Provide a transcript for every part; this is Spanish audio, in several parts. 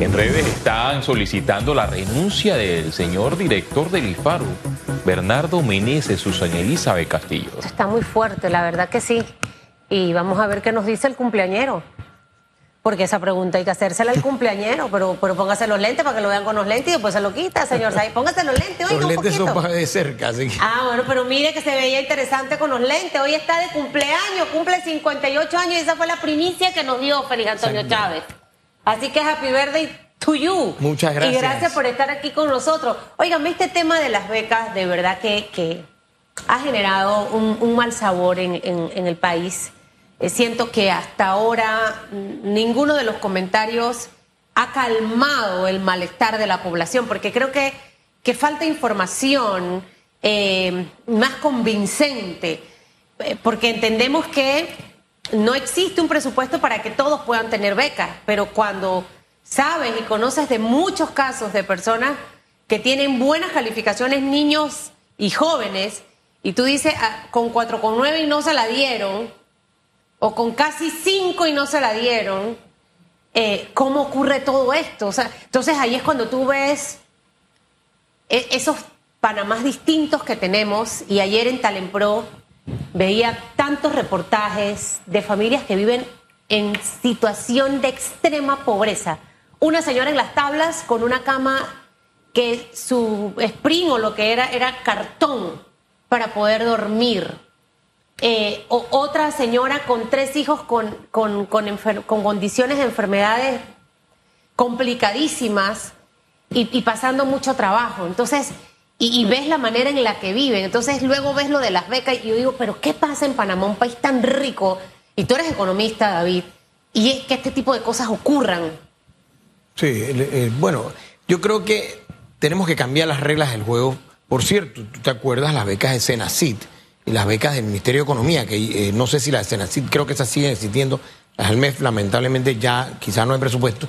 En redes están solicitando la renuncia del señor director del IFARU, Bernardo Meneses, Susana Elizabeth Castillo. Está muy fuerte, la verdad que sí. Y vamos a ver qué nos dice el cumpleañero. Porque esa pregunta hay que hacérsela al cumpleañero, pero, pero póngase los lentes para que lo vean con los lentes y después se lo quita, señor Said. Póngase los lentes, oiga, Los un lentes son para de cerca, así que- Ah, bueno, pero mire que se veía interesante con los lentes. Hoy está de cumpleaños, cumple 58 años y esa fue la primicia que nos dio Félix Antonio. Chávez. Así que happy birthday to you. Muchas gracias. Y gracias por estar aquí con nosotros. Óigame, este tema de las becas de verdad que, que ha generado un, un mal sabor en, en- en el país. Eh, siento que hasta ahora ninguno de los comentarios ha calmado el malestar de la población, porque creo que, que falta información eh, más convincente, eh, porque entendemos que no existe un presupuesto para que todos puedan tener becas, pero cuando sabes y conoces de muchos casos de personas que tienen buenas calificaciones, niños y jóvenes, y tú dices ah, con 4,9 y no se la dieron, o con casi 5 y no se la dieron, eh, ¿cómo ocurre todo esto? Entonces ahí es cuando tú ves e- esos Panamás distintos que tenemos, y ayer en Talenpro veía tantos reportajes de familias que viven en situación de extrema pobreza. Una señora en las tablas con una cama que su spring o lo que era era cartón para poder dormir. Eh, o otra señora con tres hijos con, con, con condiciones de enfermedades complicadísimas y pasando mucho trabajo. Entonces, y, ves la manera en la que viven. Entonces, luego ves lo de las becas y yo digo, pero ¿qué pasa en Panamá, un país tan rico? Y tú eres economista, David, y es que este tipo de cosas ocurran. Sí, bueno, yo creo que tenemos que cambiar las reglas del juego. Por cierto, tú te acuerdas las becas de Senacit y las becas del Ministerio de Economía, que eh, no sé si las de Senacit, creo que esas siguen existiendo, las del MEF lamentablemente ya quizás no hay presupuesto.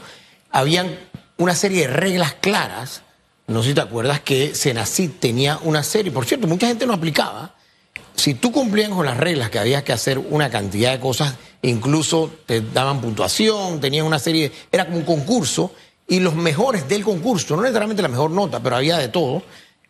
Habían una serie de reglas claras, no sé si te acuerdas que Senacit tenía una serie, por cierto, mucha gente no aplicaba, si tú cumplías con las reglas que había que hacer una cantidad de cosas, incluso te daban puntuación, tenían una serie, era como un concurso, y los mejores del concurso, no necesariamente la mejor nota, pero había de todo,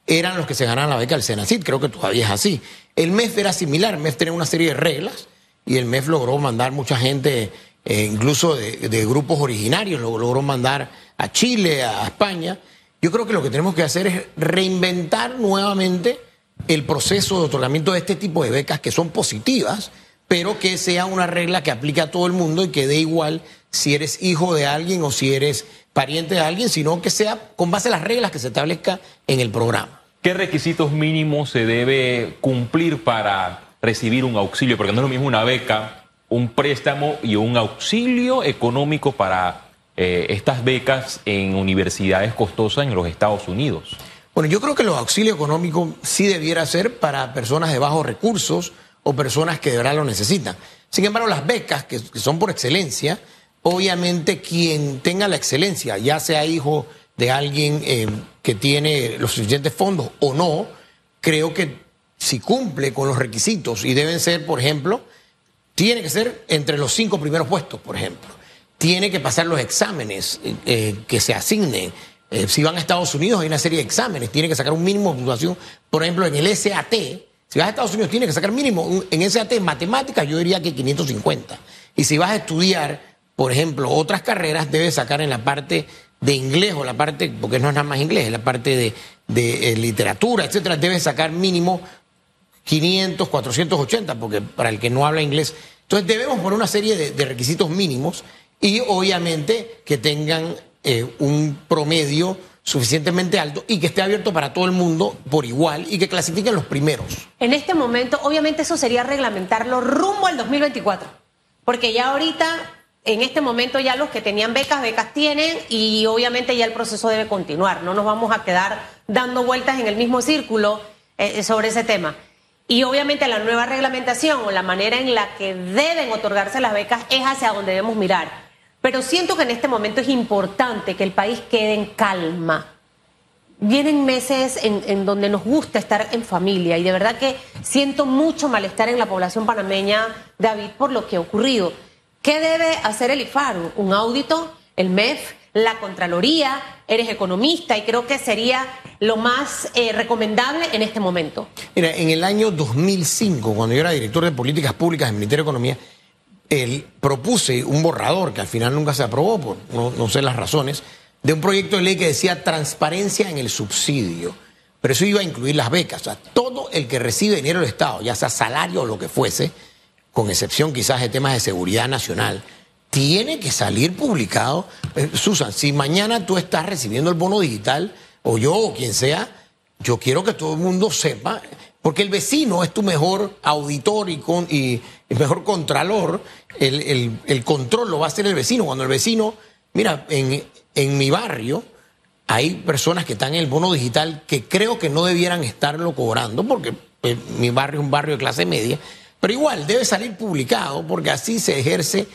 eran los que se ganaban la beca del Senacid, creo que todavía es así. El MEF era similar, el MEF tenía una serie de reglas, y el MEF logró mandar mucha gente, eh, incluso de, grupos originarios, lo logró mandar a Chile, a España. Yo creo que lo que tenemos que hacer es reinventar nuevamente el proceso de otorgamiento de este tipo de becas que son positivas, pero que sea una regla que aplique a todo el mundo y que dé igual si eres hijo de alguien o si eres pariente de alguien, sino que sea con base a las reglas que se establezca en el programa. ¿Qué requisitos mínimos se debe cumplir para recibir un auxilio? Porque no es lo mismo una beca, un préstamo y un auxilio económico para eh, estas becas en universidades costosas en los Estados Unidos. Bueno, yo creo que los auxilios económicos sí debiera ser para personas de bajos recursos o personas que de verdad lo necesitan. Sin embargo, las becas, que, son por excelencia, obviamente quien tenga la excelencia, ya sea hijo de alguien eh, que tiene los suficientes fondos o no, creo que si cumple con los requisitos y deben ser, por ejemplo, tiene que ser entre los cinco primeros puestos, por ejemplo. Tiene que pasar los exámenes eh, eh, que se asignen. Eh, si van a Estados Unidos hay una serie de exámenes, tiene que sacar un mínimo de puntuación. Por ejemplo, en el SAT, si vas a Estados Unidos tiene que sacar mínimo, en SAT en matemáticas yo diría que 550. Y si vas a estudiar, por ejemplo, otras carreras, debes sacar en la parte de inglés o la parte, porque no es nada más inglés, es la parte de, de, eh, literatura, etcétera, debes sacar mínimo 500, 480, porque para el que no habla inglés. Entonces debemos poner una serie de requisitos mínimos y obviamente que tengan eh, un promedio suficientemente alto y que esté abierto para todo el mundo por igual y que clasifiquen los primeros. En este momento, obviamente eso sería reglamentarlo rumbo al 2024, porque ya ahorita, en este momento ya los que tenían becas, becas tienen y obviamente ya el proceso debe continuar, no nos vamos a quedar dando vueltas en el mismo círculo eh, sobre ese tema. Y obviamente la nueva reglamentación o la manera en la que deben otorgarse las becas es hacia donde debemos mirar. Pero siento que en este momento es importante que el país quede en calma. Vienen meses en, donde nos gusta estar en familia y de verdad que siento mucho malestar en la población panameña, David, por lo que ha ocurrido. ¿Qué debe hacer el IFARU? ¿Un audito? ¿El MEF? la Contraloría, eres economista y creo que sería lo más eh, recomendable en este momento. Mira, en el año 2005, cuando yo era director de políticas públicas del Ministerio de Economía, él propuse un borrador que al final nunca se aprobó, por no, sé las razones, de un proyecto de ley que decía transparencia en el subsidio. Pero eso iba a incluir las becas. O sea, todo el que recibe dinero del Estado, ya sea salario o lo que fuese, con excepción quizás de temas de seguridad nacional, tiene que salir publicado. Eh, Susan, si mañana tú estás recibiendo el bono digital, o yo o quien sea, yo quiero que todo el mundo sepa, porque el vecino es tu mejor auditor y, con, y, mejor contralor, el, el, el, control lo va a hacer el vecino. Cuando el vecino, mira, en, en mi barrio hay personas que están en el bono digital que creo que no debieran estarlo cobrando, porque pues, mi barrio es un barrio de clase media, pero igual debe salir publicado porque así se ejerce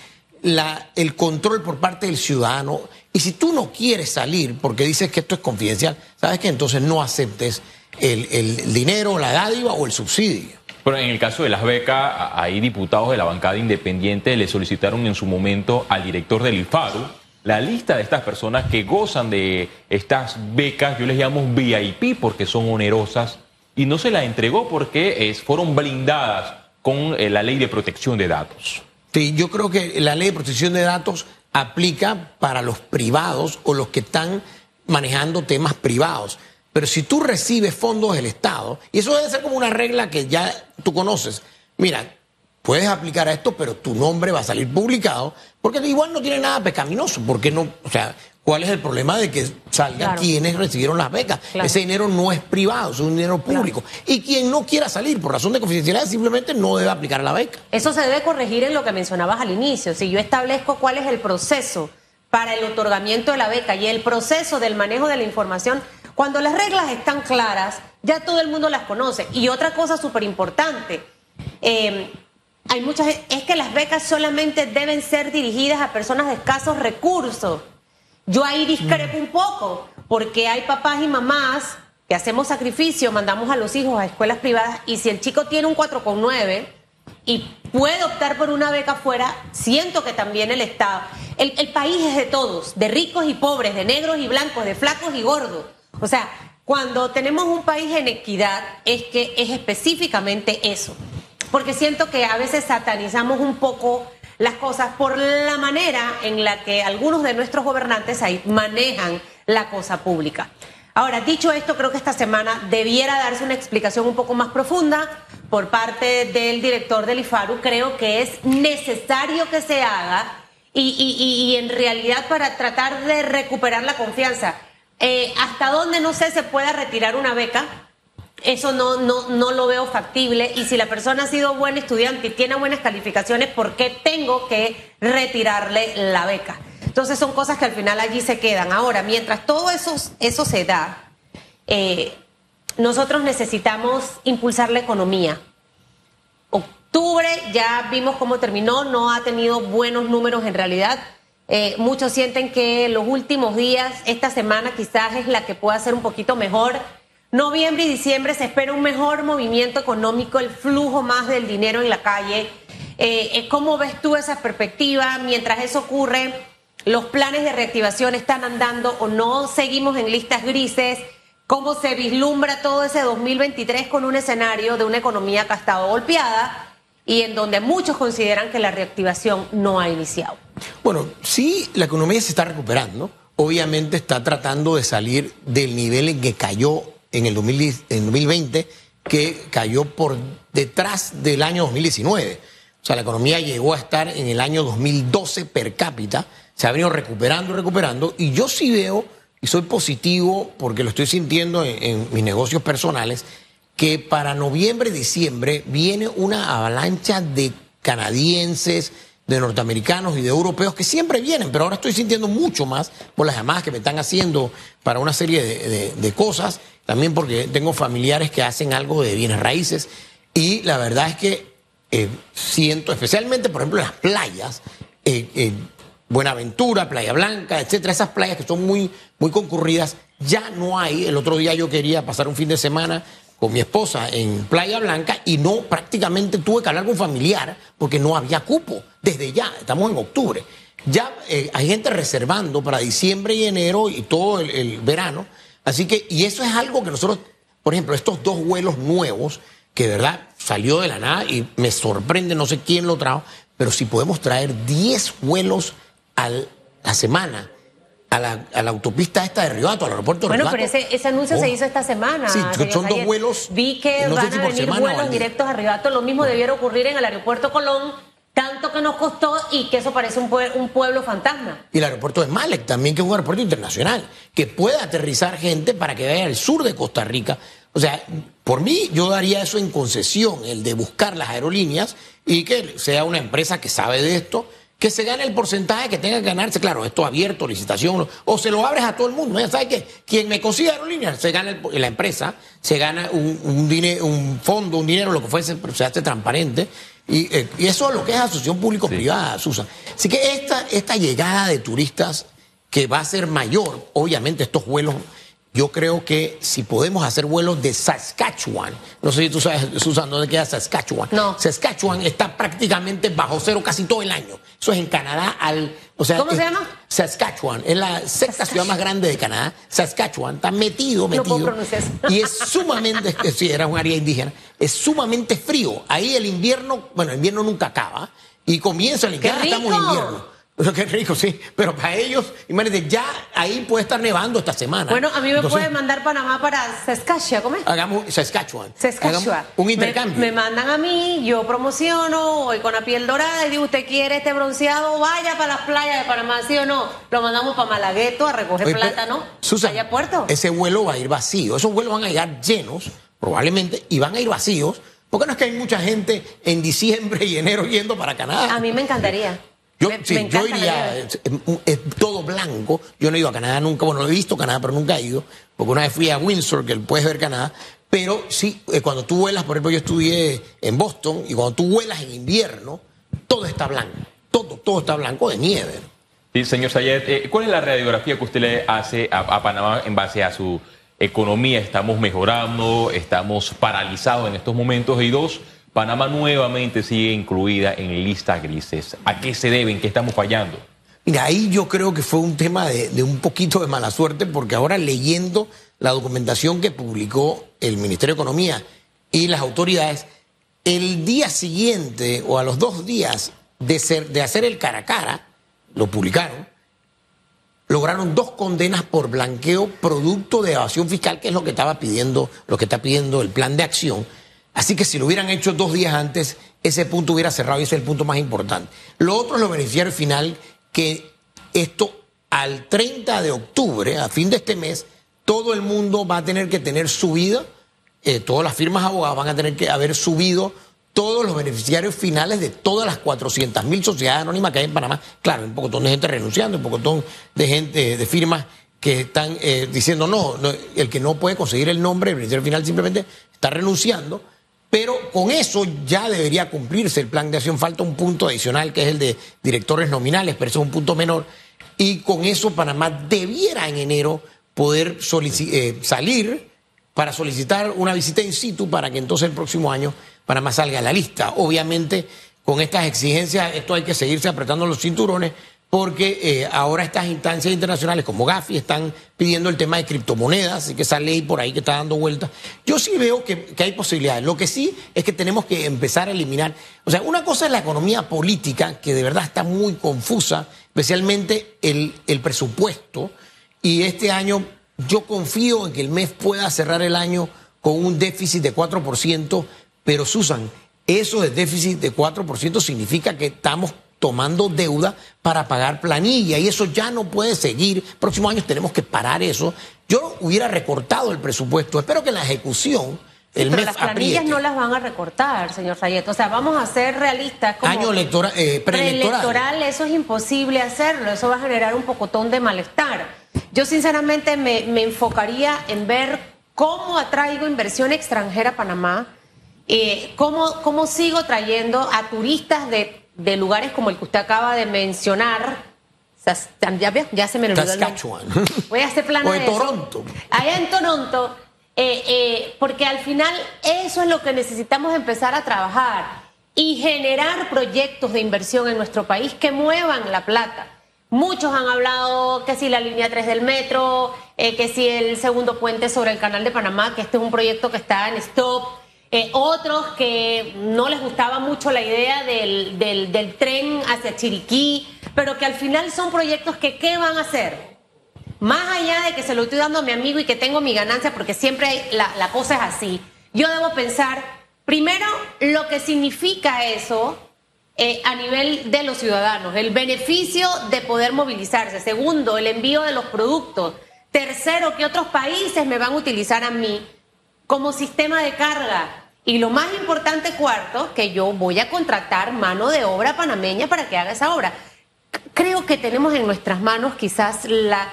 la, el control por parte del ciudadano. Y si tú no quieres salir porque dices que esto es confidencial, ¿sabes qué? Entonces no aceptes el, el dinero, la dádiva o el subsidio. Pero en el caso de las becas, hay diputados de la bancada independiente le solicitaron en su momento al director del IFARU la lista de estas personas que gozan de estas becas, yo les llamo VIP porque son onerosas, y no se la entregó porque fueron blindadas con eh, la ley de protección de datos. Sí, yo creo que la ley de protección de datos aplica para los privados o los que están manejando temas privados. Pero si tú recibes fondos del Estado, y eso debe ser como una regla que ya tú conoces, mira, puedes aplicar a esto, pero tu nombre va a salir publicado, porque igual no tiene nada pecaminoso, porque no, o sea, ¿Cuál es el problema de que salgan quienes recibieron las becas? Ese dinero no es privado, es un dinero público. Y quien no quiera salir por razón de confidencialidad simplemente no debe aplicar la beca. Eso se debe corregir en lo que mencionabas al inicio. Si yo establezco cuál es el proceso para el otorgamiento de la beca y el proceso del manejo de la información, cuando las reglas están claras, ya todo el mundo las conoce. Y otra cosa súper importante, eh, hay muchas, es que las becas solamente deben ser dirigidas a personas de escasos recursos. Yo ahí discrepo un poco, porque hay papás y mamás que hacemos sacrificio, mandamos a los hijos a escuelas privadas y si el chico tiene un 4,9 y puede optar por una beca fuera, siento que también el Estado, el, país es de todos, de ricos y pobres, de negros y blancos, de flacos y gordos. O sea, cuando tenemos un país en equidad es que es específicamente eso, porque siento que a veces satanizamos un poco las cosas por la manera en la que algunos de nuestros gobernantes ahí manejan la cosa pública. Ahora, dicho esto, creo que esta semana debiera darse una explicación un poco más profunda por parte del director del IFARU. Creo que es necesario que se haga y, en realidad para tratar de recuperar la confianza. Eh, ¿Hasta dónde, no sé, se pueda retirar una beca? eso no, no, no lo veo factible. Y si la persona ha sido buen estudiante y tiene buenas calificaciones, ¿por qué tengo que retirarle la beca? Entonces son cosas que al final allí se quedan. Ahora, mientras todo eso, eso se da, eh, nosotros necesitamos impulsar la economía. Octubre ya vimos cómo terminó, no ha tenido buenos números en realidad. Eh, muchos sienten que los últimos días, esta semana quizás es la que pueda ser un poquito mejor Noviembre y diciembre se espera un mejor movimiento económico, el flujo más del dinero en la calle. Eh, ¿Cómo ves tú esa perspectiva? Mientras eso ocurre, ¿los planes de reactivación están andando o no? ¿Seguimos en listas grises? ¿Cómo se vislumbra todo ese 2023 con un escenario de una economía que ha estado golpeada y en donde muchos consideran que la reactivación no ha iniciado? Bueno, sí, la economía se está recuperando. Obviamente está tratando de salir del nivel en que cayó en el 2020 que cayó por detrás del año 2019. O sea, la economía llegó a estar en el año 2012 per cápita, se ha venido recuperando, recuperando, y yo sí veo, y soy positivo porque lo estoy sintiendo en, en mis negocios personales, que para noviembre, diciembre viene una avalancha de canadienses, de norteamericanos y de europeos que siempre vienen, pero ahora estoy sintiendo mucho más por las llamadas que me están haciendo para una serie de, cosas, también porque tengo familiares que hacen algo de bienes raíces y la verdad es que eh, siento, especialmente por ejemplo las playas, eh, Buenaventura, Playa Blanca, etcétera, esas playas que son muy, muy concurridas, ya no hay. El otro día yo quería pasar un fin de semana con mi esposa en Playa Blanca y no prácticamente tuve que hablar con familiar porque no había cupo desde ya, estamos en octubre. ya eh, hay gente reservando para diciembre y enero y todo el, el verano. Así que, y eso es algo que nosotros, por ejemplo, estos dos vuelos nuevos, que de verdad salió de la nada y me sorprende, no sé quién lo trajo, pero si podemos traer 10 vuelos a la semana a la, a la autopista esta de Ribato, al aeropuerto de Bueno, pero ese, ese anuncio se Oh. hizo esta semana. Sí, son dos vuelos, Vi que no van si a venir vuelos directos a Ribato. Lo mismo debiera ocurrir en el aeropuerto Colón, tanto que nos costó y que eso parece un, pue- un pueblo fantasma. Y el aeropuerto de Malek también, que es un aeropuerto internacional, que puede aterrizar gente para que vaya al sur de Costa Rica. O sea, por mí yo daría eso en concesión, el de buscar las aerolíneas y que sea una empresa que sabe de esto, que se gane el porcentaje que tenga que ganarse. Claro, esto abierto, licitación, o se lo abres a todo el mundo. Ya sabes que quien me consiga aerolíneas, se gana el- la empresa, se gana un, un, dine- un fondo, un dinero, lo que fuese, pero se hace transparente. Y, eh, y eso es lo que es asociación público-privada, Susan. Así que esta, esta llegada de turistas que va a ser mayor, obviamente estos vuelos, yo creo que si podemos hacer vuelos de Saskatchewan, no sé si tú sabes, Susan, ¿dónde queda Saskatchewan? No. Saskatchewan está prácticamente bajo cero casi todo el año. Eso es en Canadá al... O sea, ¿Cómo se es- llama? Saskatchewan, es la sexta ciudad más grande de Canadá. Saskatchewan está metido, No metido. puedo pronunciar eso. Y es sumamente, sí, era un área indígena, es sumamente frío. Ahí el invierno, bueno, el invierno nunca acaba. Y comienza el ¡Qué invierno, estamos en invierno. Pero qué rico, sí. Pero para ellos, imagínate, ya ahí puede estar nevando esta semana. Bueno, a mí me Entonces, puede mandar Panamá para Saskatchewan, ¿cómo es? Hagamos Saskatchewan. Saskatchewan. Hagamos un intercambio. Me, mandan a mí, yo promociono, voy con la piel dorada y digo, ¿usted quiere este bronceado? Vaya para las playas de Panamá, ¿sí o no? Lo mandamos para Malagueto a recoger Oye, plátano. Susan, allá a Puerto. Ese vuelo va a ir vacío. Esos vuelos van a llegar llenos, probablemente, y van a ir vacíos. Porque no es que hay mucha gente en diciembre y enero yendo para Canadá. A mí me encantaría. Yo, Me- sí, me yo encanta la iría, es, es- es todo blanco. Yo no he ido a Canadá nunca, bueno, lo he visto Canadá, pero nunca he ido, porque una vez fui a Windsor, que puedes ver Canadá. Pero sí, eh, cuando tú vuelas, por ejemplo, yo estudié en Boston, y cuando tú vuelas en invierno, todo está blanco. Todo, todo está blanco de nieve. Sí, señor Sayed, eh, ¿cuál es la radiografía que usted le hace a, a Panamá en base a su economía? ¿Estamos mejorando? ¿Estamos paralizados en estos momentos? Y dos, Panamá nuevamente sigue incluida en lista grises. ¿A qué se debe? ¿En qué estamos fallando? Mira, ahí yo creo que fue un tema de, un poquito de mala suerte, porque ahora leyendo la documentación que publicó el Ministerio de Economía y las autoridades, el día siguiente o a los dos días de, de hacer el cara a cara, lo publicaron, lograron dos condenas por blanqueo producto de evasión fiscal, que es lo que estaba pidiendo, lo que está pidiendo el plan de acción. Así que si lo hubieran hecho dos días antes, ese punto hubiera cerrado y ese es el punto más importante. Lo otro es lo beneficiario final, que esto al 30 de octubre, a fin de este mes, todo el mundo va a tener que tener subido, eh, todas las firmas abogadas van a tener que haber subido todos los beneficiarios finales de todas las 400 mil sociedades anónimas que hay en Panamá. Claro, un pocotón de gente renunciando, un pocotón de gente, de firmas que están eh, diciendo no, no, el que no puede conseguir el nombre, el beneficiario final simplemente está renunciando. Pero con eso ya debería cumplirse el plan de acción. Falta un punto adicional que es el de directores nominales, pero eso es un punto menor. Y con eso Panamá debiera en enero poder eh, salir para solicitar una visita in situ para que entonces el próximo año Panamá salga a la lista. Obviamente, con estas exigencias, esto hay que seguirse apretando los cinturones porque eh, ahora estas instancias internacionales como Gafi están pidiendo el tema de criptomonedas, así que esa ley por ahí que está dando vueltas. Yo sí veo que, hay posibilidades. Lo que sí es que tenemos que empezar a eliminar. O sea, una cosa es la economía política, que de verdad está muy confusa, especialmente el, el presupuesto. Y este año yo confío en que el MEF pueda cerrar el año con un déficit de 4%, pero Susan, eso de déficit de 4% significa que estamos tomando deuda para pagar planilla y eso ya no puede seguir. Próximos años tenemos que parar eso. Yo hubiera recortado el presupuesto. Espero que en la ejecución el Pero MEF las planillas apriete. no las van a recortar, señor Sayet. O sea, vamos a ser realistas. Como Año electoral, eh, preelectoral. preelectoral, eso es imposible hacerlo. Eso va a generar un pocotón de malestar. Yo sinceramente me, me enfocaría en ver cómo atraigo inversión extranjera a Panamá, eh, cómo, cómo sigo trayendo a turistas de, de lugares como el que usted acaba de mencionar. Ya, se me olvidó. Saskatchewan. Voy a hacer plano O de de eso. Toronto. Allá en Toronto, eh, eh, porque al final eso es lo que necesitamos empezar a trabajar y generar proyectos de inversión en nuestro país que muevan la plata. Muchos han hablado que si la línea 3 del metro, eh, que si el segundo puente sobre el canal de Panamá, que este es un proyecto que está en stop. Eh, otros que no les gustaba mucho la idea del, del, del tren hacia Chiriquí, pero que al final son proyectos que ¿qué van a hacer? Más allá de que se lo estoy dando a mi amigo y que tengo mi ganancia, porque siempre la, la cosa es así, yo debo pensar, primero, lo que significa eso eh, a nivel de los ciudadanos, el beneficio de poder movilizarse. Segundo, el envío de los productos. Tercero, que otros países me van a utilizar a mí como sistema de carga. Y lo más importante, cuarto, que yo voy a contratar mano de obra panameña para que haga esa obra. Creo que tenemos en nuestras manos quizás la,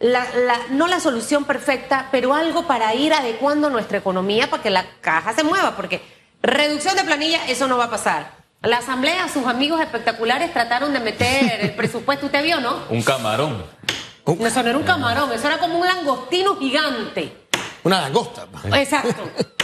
la, la, no la solución perfecta, pero algo para ir adecuando nuestra economía para que la caja se mueva, porque reducción de planilla, eso no va a pasar. La asamblea, sus amigos espectaculares trataron de meter el presupuesto, usted vio, ¿no? Un camarón. Eso no era un camarón, eso era como un langostino gigante. Una langosta. Exacto.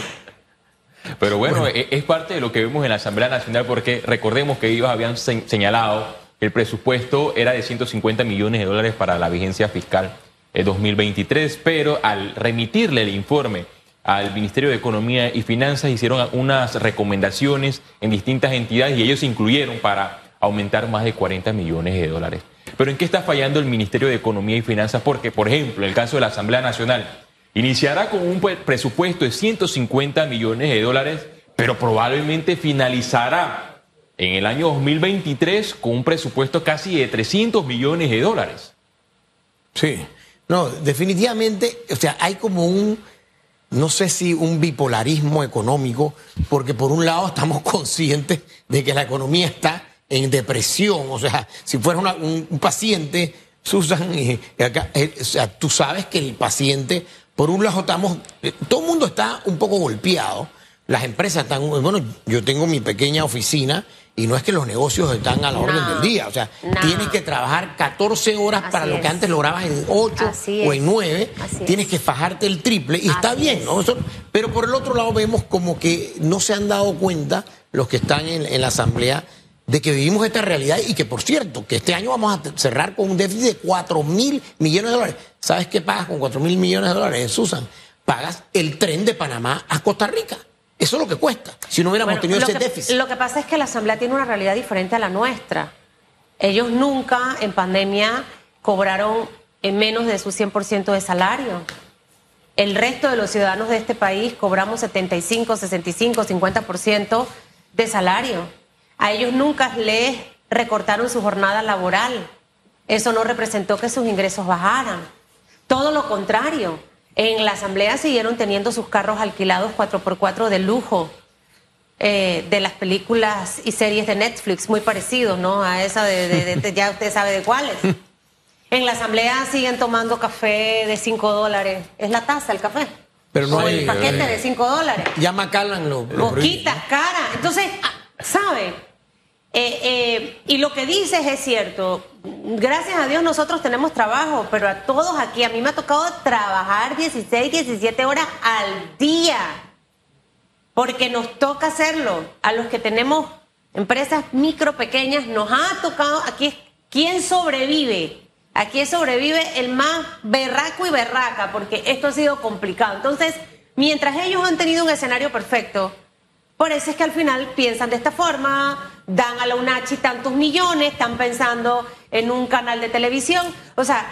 Pero bueno, bueno, es parte de lo que vemos en la Asamblea Nacional porque recordemos que ellos habían señalado que el presupuesto era de 150 millones de dólares para la vigencia fiscal de 2023, pero al remitirle el informe al Ministerio de Economía y Finanzas hicieron unas recomendaciones en distintas entidades y ellos incluyeron para aumentar más de 40 millones de dólares. Pero ¿en qué está fallando el Ministerio de Economía y Finanzas? Porque, por ejemplo, en el caso de la Asamblea Nacional, iniciará con un presupuesto de 150 millones de dólares, pero probablemente finalizará en el año 2023 con un presupuesto casi de 300 millones de dólares. Sí, no, definitivamente, o sea, hay como un no sé si un bipolarismo económico, porque por un lado estamos conscientes de que la economía está en depresión, o sea, si fuera un, paciente, Susan, eh, eh, o sea, tú sabes que el paciente, por un lado estamos, eh, todo el mundo está un poco golpeado, las empresas están, bueno, yo tengo mi pequeña oficina y no es que los negocios están a la orden del día. O sea, no. tienes que trabajar 14 horas Así para lo que antes lograbas en 8 o en 9. Tienes que fajarte el triple y Así está bien, ¿no? Eso, pero por el otro lado vemos como que no se han dado cuenta los que están en, en, la Asamblea de que vivimos esta realidad y que, por cierto, que este año vamos a cerrar con un déficit de 4 mil millones de dólares. ¿Sabes qué pagas con 4 mil millones de dólares, Susan? Pagas el tren de Panamá a Costa Rica. Eso es lo que cuesta, si no hubiéramos bueno, tenido ese que, déficit. Lo que pasa es que la Asamblea tiene una realidad diferente a la nuestra. Ellos nunca en pandemia cobraron en menos de su 100% de salario. El resto de los ciudadanos de este país cobramos 75, 65, 50% de salario. A ellos nunca les recortaron su jornada laboral. Eso no representó que sus ingresos bajaran. Todo lo contrario en la asamblea siguieron teniendo sus carros alquilados 4x4 de lujo eh, de las películas y series de Netflix, muy parecidos, ¿no? A esa de, de, de ya usted sabe de cuáles. En la asamblea siguen tomando café de 5 dólares. Es la taza, el café. Pero no o hay, el paquete de 5 dólares. Ya Macallan lo Boquitas, cara. Entonces, ¿sabe? Eh, eh, y lo que dices es cierto. Gracias a Dios nosotros tenemos trabajo, pero a todos aquí, a mí me ha tocado trabajar 16, 17 horas al día, porque nos toca hacerlo. A los que tenemos empresas micro, pequeñas, nos ha tocado, aquí es quién sobrevive. Aquí sobrevive el más berraco y berraca, porque esto ha sido complicado. Entonces, mientras ellos han tenido un escenario perfecto, por eso es que al final piensan de esta forma, dan a la UNACHI tantos millones, están pensando en un canal de televisión. O sea,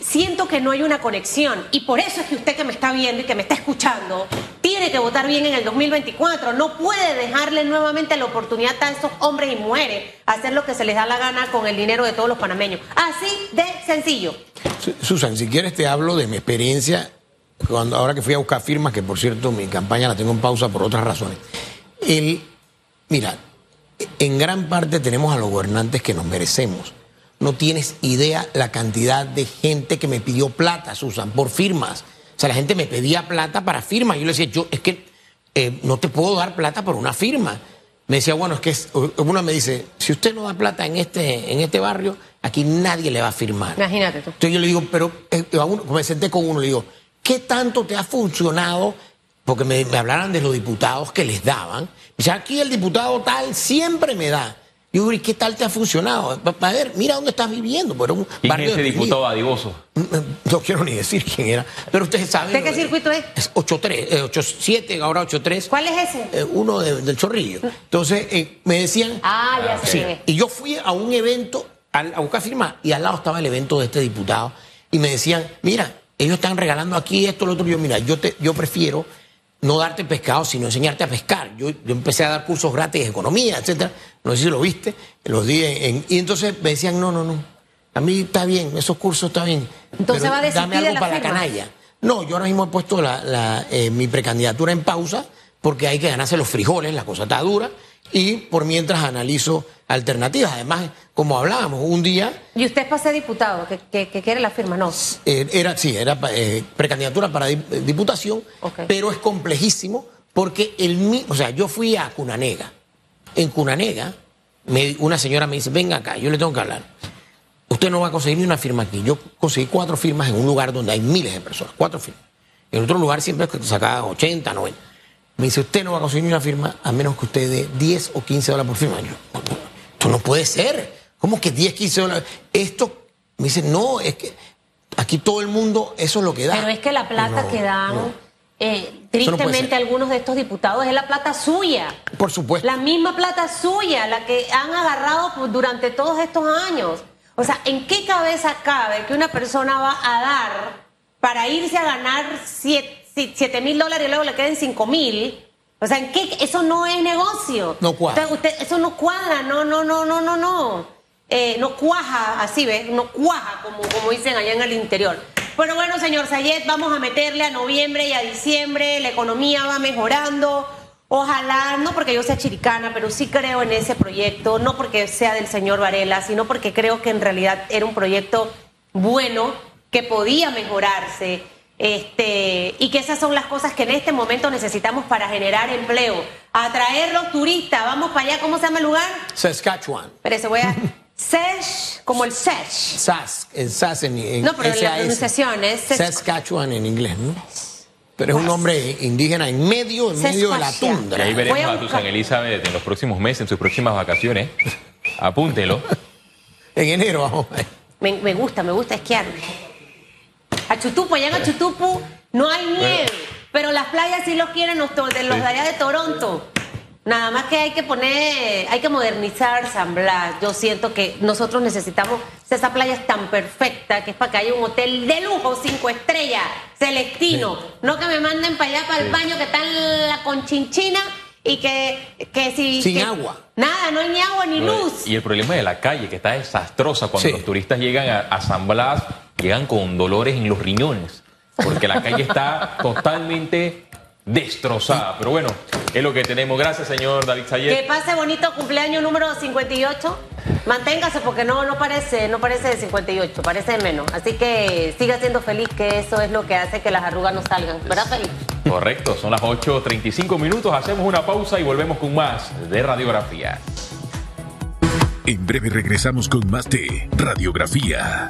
siento que no hay una conexión. Y por eso es que usted que me está viendo y que me está escuchando, tiene que votar bien en el 2024. No puede dejarle nuevamente la oportunidad a esos hombres y mujeres hacer lo que se les da la gana con el dinero de todos los panameños. Así de sencillo. Susan, si quieres te hablo de mi experiencia cuando ahora que fui a buscar firmas, que por cierto mi campaña la tengo en pausa por otras razones. El, mira, en gran parte tenemos a los gobernantes que nos merecemos. No tienes idea la cantidad de gente que me pidió plata, Susan, por firmas. O sea, la gente me pedía plata para firmas. Yo le decía, yo es que eh, no te puedo dar plata por una firma. Me decía, bueno, es que es, uno me dice, si usted no da plata en este, en este barrio, aquí nadie le va a firmar. Imagínate tú. Entonces yo le digo, pero eh, uno, me senté con uno, le digo, ¿qué tanto te ha funcionado? Porque me, me hablaran de los diputados que les daban. O sea, aquí el diputado tal siempre me da. ¿y qué tal te ha funcionado? A ver, mira dónde estás viviendo. Pero un ¿Quién barrio es ese diputado adivoso? No quiero ni decir quién era, pero ustedes saben. ¿De qué circuito es? Es 8-3, eh, 8-7, ahora 8-3. ¿Cuál es ese? Eh, uno de- del Chorrillo. Entonces, eh, me decían. Ah, ya Ah, sé. Sí, y yo fui a un evento a buscar firma y al lado estaba el evento de este diputado y me decían, mira, ellos están regalando aquí esto, lo otro. Y yo, mira, yo, te, yo prefiero no darte pescado, sino enseñarte a pescar. Yo, yo empecé a dar cursos gratis de economía, etcétera. No sé si lo viste, los di en, en- y entonces me decían, no, no, no, a mí está bien, esos cursos está bien. Entonces pero va a desistir dame de algo la para firma. la canalla. No, yo ahora mismo he puesto la, la, eh, mi precandidatura en pausa porque hay que ganarse los frijoles, la cosa está dura, y por mientras analizo alternativas. Además, como hablábamos, un día ¿Y usted es para ser diputado? ¿Que, que, que quiere la firma? No. eh, era, sí, era eh, precandidatura para eh, diputación, pero es complejísimo porque el mi- o sea, yo fui a Cunanega. En Cunanega, me- una señora me dice, venga acá, yo le tengo que hablar. Usted no va a conseguir ni una firma aquí. Yo conseguí cuatro firmas en un lugar donde hay miles de personas, cuatro firmas. En otro lugar siempre sacaban 80, 90. Me dice, usted no va a conseguir ni una firma a menos que usted dé 10 o 15 dólares por firma. Yo, esto no puede ser. ¿Cómo que 10, 15 dólares? Esto, me dice, no, es que aquí todo el mundo, eso es lo que da. Pero es que la plata No, que dan, no. eh, tristemente algunos de estos diputados, es la plata suya. Por supuesto. La misma plata suya, la que han agarrado durante todos estos años. O sea, ¿en qué cabeza cabe que una persona va a dar para irse a ganar 7 mil dólares y luego le queden 5 mil? O sea, ¿en qué? Eso no es negocio. No cuadra. Usted- eso no cuadra, no, no, no, no, no, no. Eh, no cuaja, así ves, no cuaja, como, como dicen allá en el interior. Pero bueno, señor Sayet, vamos a meterle a noviembre y a diciembre, la economía va mejorando. Ojalá, no porque yo sea chiricana, pero sí creo en ese proyecto, no porque sea del señor Varela, sino porque creo que en realidad era un proyecto bueno, que podía mejorarse, este, y que esas son las cosas que en este momento necesitamos para generar empleo. Atraer los turistas, vamos para allá, ¿cómo se llama el lugar? Saskatchewan. Espérese, voy a... SESH, como el SESH. SAS, el SAS en, en No, pero la pronunciación es Sask- Saskatchewan en inglés, ¿no? Pero es un nombre indígena en medio, en medio de la tundra. ahí veremos a. Susan Elizabeth en los próximos meses, en sus próximas vacaciones. Apúntelo. En enero vamos. Me, me gusta, me gusta esquiar. A Chutupo, allá en Achutupu no hay nieve, pero las playas sí los quieren los, de los Sí. de allá de Toronto. Nada más que hay que poner, hay que modernizar San Blas. Yo siento que nosotros necesitamos, esa playa es tan perfecta que es para que haya un hotel de lujo, cinco estrellas, celestino. No que me manden para allá, para el baño que está en la conchinchina y que, que si... Sin que- agua. Nada, no hay ni agua ni luz. Y el problema de la calle, que está desastrosa cuando Sí. los turistas llegan a, a San Blas, llegan con dolores en los riñones, porque la calle está totalmente destrozada. Pero bueno, es lo que tenemos. Gracias, señor David Que Sayet. pase bonito cumpleaños número 58. Manténgase porque no, no parece, no parece de 58, parece de menos. Así que siga siendo feliz, que eso es lo que hace que las arrugas no salgan. ¿Verdad, feliz? Correcto, son las 8.35 minutos. Hacemos una pausa y volvemos con más de radiografía. En breve regresamos con más de Radiografía.